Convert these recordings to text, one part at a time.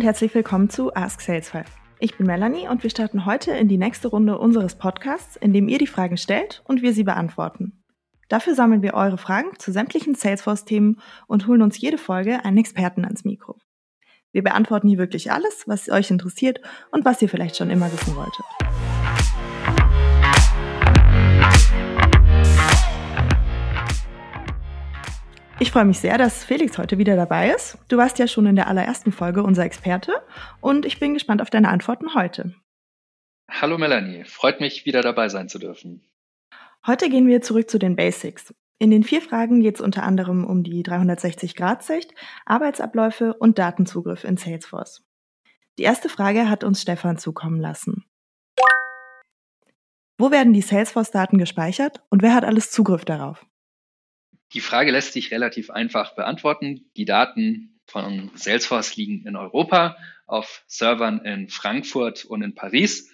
und herzlich willkommen zu Ask Salesforce. Ich bin Melanie und wir starten heute in die nächste Runde unseres Podcasts, in dem ihr die Fragen stellt und wir sie beantworten. Dafür sammeln wir eure Fragen zu sämtlichen Salesforce-Themen und holen uns jede Folge einen Experten ans Mikro. Wir beantworten hier wirklich alles, was euch interessiert und was ihr vielleicht schon immer wissen wolltet. Ich freue mich sehr, dass Felix heute wieder dabei ist. Du warst ja schon in der allerersten Folge unser Experte und ich bin gespannt auf deine Antworten heute. Hallo Melanie, freut mich wieder dabei sein zu dürfen. Heute gehen wir zurück zu den Basics. In den vier Fragen geht es unter anderem um die 360-Grad-Sicht, Arbeitsabläufe und Datenzugriff in Salesforce. Die erste Frage hat uns Stefan zukommen lassen. Wo werden die Salesforce-Daten gespeichert und wer hat alles Zugriff darauf? Die Frage lässt sich relativ einfach beantworten. Die Daten von Salesforce liegen in Europa auf Servern in Frankfurt und in Paris.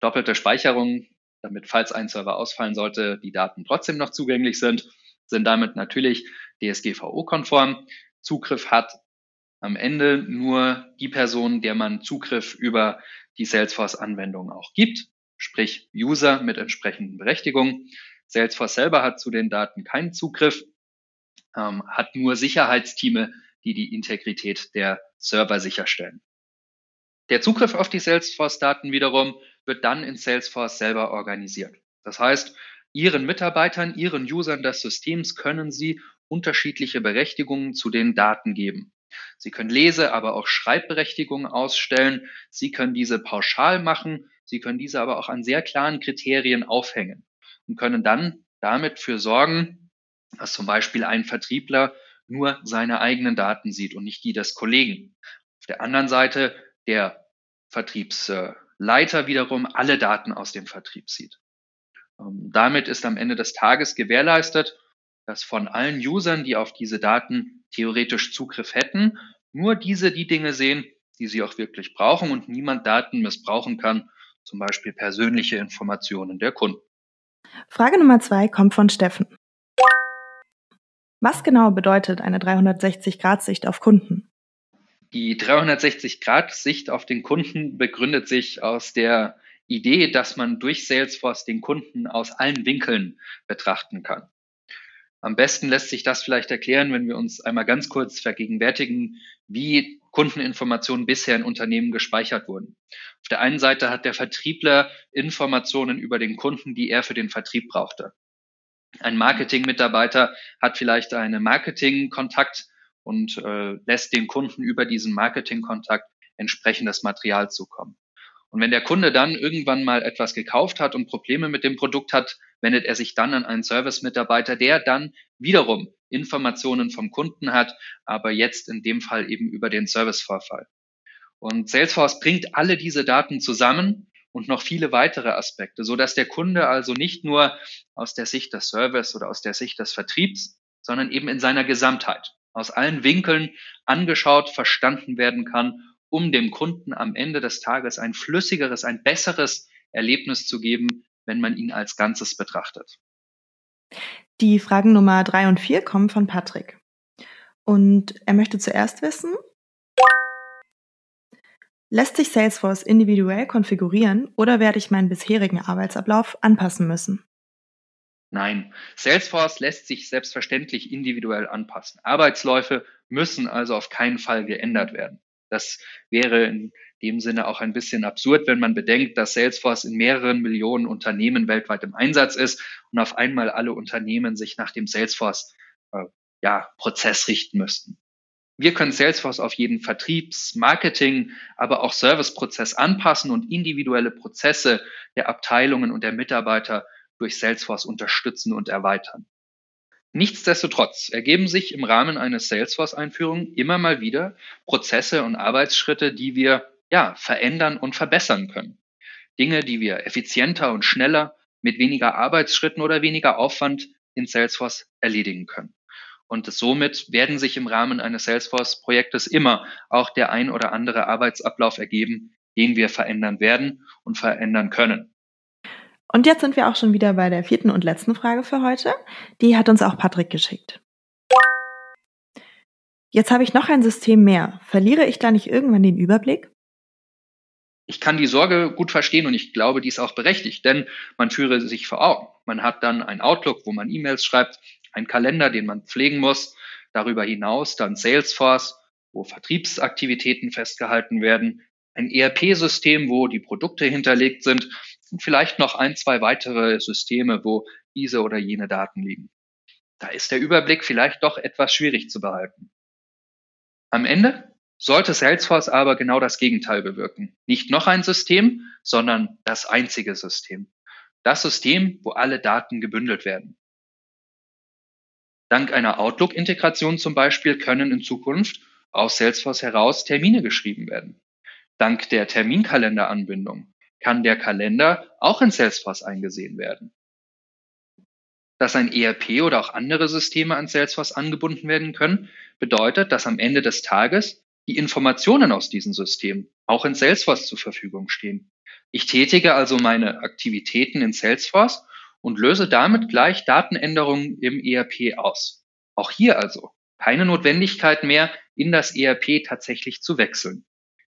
Doppelte Speicherung, damit falls ein Server ausfallen sollte, die Daten trotzdem noch zugänglich sind, sind damit natürlich DSGVO-konform. Zugriff hat am Ende nur die Person, der man Zugriff über die Salesforce-Anwendung auch gibt, sprich User mit entsprechenden Berechtigungen. Salesforce selber hat zu den Daten keinen Zugriff, ähm, hat nur Sicherheitsteame, die die Integrität der Server sicherstellen. Der Zugriff auf die Salesforce-Daten wiederum wird dann in Salesforce selber organisiert. Das heißt, Ihren Mitarbeitern, Ihren Usern des Systems können Sie unterschiedliche Berechtigungen zu den Daten geben. Sie können Lese-, aber auch Schreibberechtigungen ausstellen. Sie können diese pauschal machen. Sie können diese aber auch an sehr klaren Kriterien aufhängen und können dann damit für sorgen, dass zum Beispiel ein Vertriebler nur seine eigenen Daten sieht und nicht die des Kollegen. Auf der anderen Seite der Vertriebsleiter wiederum alle Daten aus dem Vertrieb sieht. Ähm, damit ist am Ende des Tages gewährleistet, dass von allen Usern, die auf diese Daten theoretisch Zugriff hätten, nur diese die Dinge sehen, die sie auch wirklich brauchen und niemand Daten missbrauchen kann, zum Beispiel persönliche Informationen der Kunden. Frage Nummer zwei kommt von Steffen. Was genau bedeutet eine 360-Grad-Sicht auf Kunden? Die 360-Grad-Sicht auf den Kunden begründet sich aus der Idee, dass man durch Salesforce den Kunden aus allen Winkeln betrachten kann. Am besten lässt sich das vielleicht erklären, wenn wir uns einmal ganz kurz vergegenwärtigen, wie Kundeninformationen bisher in Unternehmen gespeichert wurden. Auf der einen Seite hat der Vertriebler Informationen über den Kunden, die er für den Vertrieb brauchte. Ein Marketing-Mitarbeiter hat vielleicht einen Marketing-Kontakt und äh, lässt den Kunden über diesen Marketing-Kontakt entsprechendes Material zukommen. Und wenn der Kunde dann irgendwann mal etwas gekauft hat und Probleme mit dem Produkt hat, wendet er sich dann an einen Service-Mitarbeiter, der dann wiederum Informationen vom Kunden hat, aber jetzt in dem Fall eben über den Servicevorfall. Und Salesforce bringt alle diese Daten zusammen und noch viele weitere Aspekte, so dass der Kunde also nicht nur aus der Sicht des Service oder aus der Sicht des Vertriebs, sondern eben in seiner Gesamtheit aus allen Winkeln angeschaut, verstanden werden kann, um dem Kunden am Ende des Tages ein flüssigeres, ein besseres Erlebnis zu geben, wenn man ihn als Ganzes betrachtet. Die Fragen Nummer drei und vier kommen von Patrick. Und er möchte zuerst wissen, lässt sich Salesforce individuell konfigurieren oder werde ich meinen bisherigen Arbeitsablauf anpassen müssen? Nein, Salesforce lässt sich selbstverständlich individuell anpassen. Arbeitsläufe müssen also auf keinen Fall geändert werden. Das wäre in dem Sinne auch ein bisschen absurd, wenn man bedenkt, dass Salesforce in mehreren Millionen Unternehmen weltweit im Einsatz ist und auf einmal alle Unternehmen sich nach dem Salesforce äh, ja, Prozess richten müssten. Wir können Salesforce auf jeden Vertriebs-, Marketing-, aber auch Serviceprozess anpassen und individuelle Prozesse der Abteilungen und der Mitarbeiter durch Salesforce unterstützen und erweitern. Nichtsdestotrotz ergeben sich im Rahmen eines Salesforce-Einführung immer mal wieder Prozesse und Arbeitsschritte, die wir ja, verändern und verbessern können. Dinge, die wir effizienter und schneller mit weniger Arbeitsschritten oder weniger Aufwand in Salesforce erledigen können. Und somit werden sich im Rahmen eines Salesforce-Projektes immer auch der ein oder andere Arbeitsablauf ergeben, den wir verändern werden und verändern können. Und jetzt sind wir auch schon wieder bei der vierten und letzten Frage für heute. Die hat uns auch Patrick geschickt. Jetzt habe ich noch ein System mehr. Verliere ich da nicht irgendwann den Überblick? Ich kann die Sorge gut verstehen und ich glaube, die ist auch berechtigt, denn man führe sich vor Augen. Man hat dann ein Outlook, wo man E-Mails schreibt, einen Kalender, den man pflegen muss, darüber hinaus dann Salesforce, wo Vertriebsaktivitäten festgehalten werden, ein ERP-System, wo die Produkte hinterlegt sind und vielleicht noch ein, zwei weitere Systeme, wo diese oder jene Daten liegen. Da ist der Überblick vielleicht doch etwas schwierig zu behalten. Am Ende sollte Salesforce aber genau das Gegenteil bewirken. Nicht noch ein System, sondern das einzige System. Das System, wo alle Daten gebündelt werden. Dank einer Outlook-Integration zum Beispiel können in Zukunft aus Salesforce heraus Termine geschrieben werden. Dank der Terminkalenderanbindung kann der Kalender auch in Salesforce eingesehen werden. Dass ein ERP oder auch andere Systeme an Salesforce angebunden werden können, bedeutet, dass am Ende des Tages die Informationen aus diesen Systemen auch in Salesforce zur Verfügung stehen. Ich tätige also meine Aktivitäten in Salesforce und löse damit gleich Datenänderungen im ERP aus. Auch hier also keine Notwendigkeit mehr, in das ERP tatsächlich zu wechseln.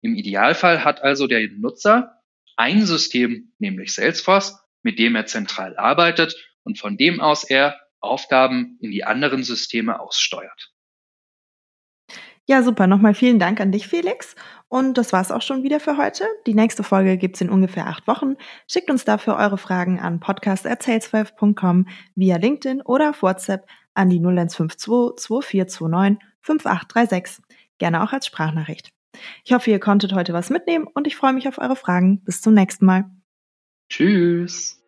Im Idealfall hat also der Nutzer ein System, nämlich Salesforce, mit dem er zentral arbeitet und von dem aus er Aufgaben in die anderen Systeme aussteuert. Ja, super. Nochmal vielen Dank an dich, Felix. Und das war's auch schon wieder für heute. Die nächste Folge gibt's in ungefähr acht Wochen. Schickt uns dafür eure Fragen an podcast.salesforce.com via LinkedIn oder auf WhatsApp an die 0152 2429 5836. Gerne auch als Sprachnachricht. Ich hoffe, ihr konntet heute was mitnehmen und ich freue mich auf eure Fragen. Bis zum nächsten Mal. Tschüss.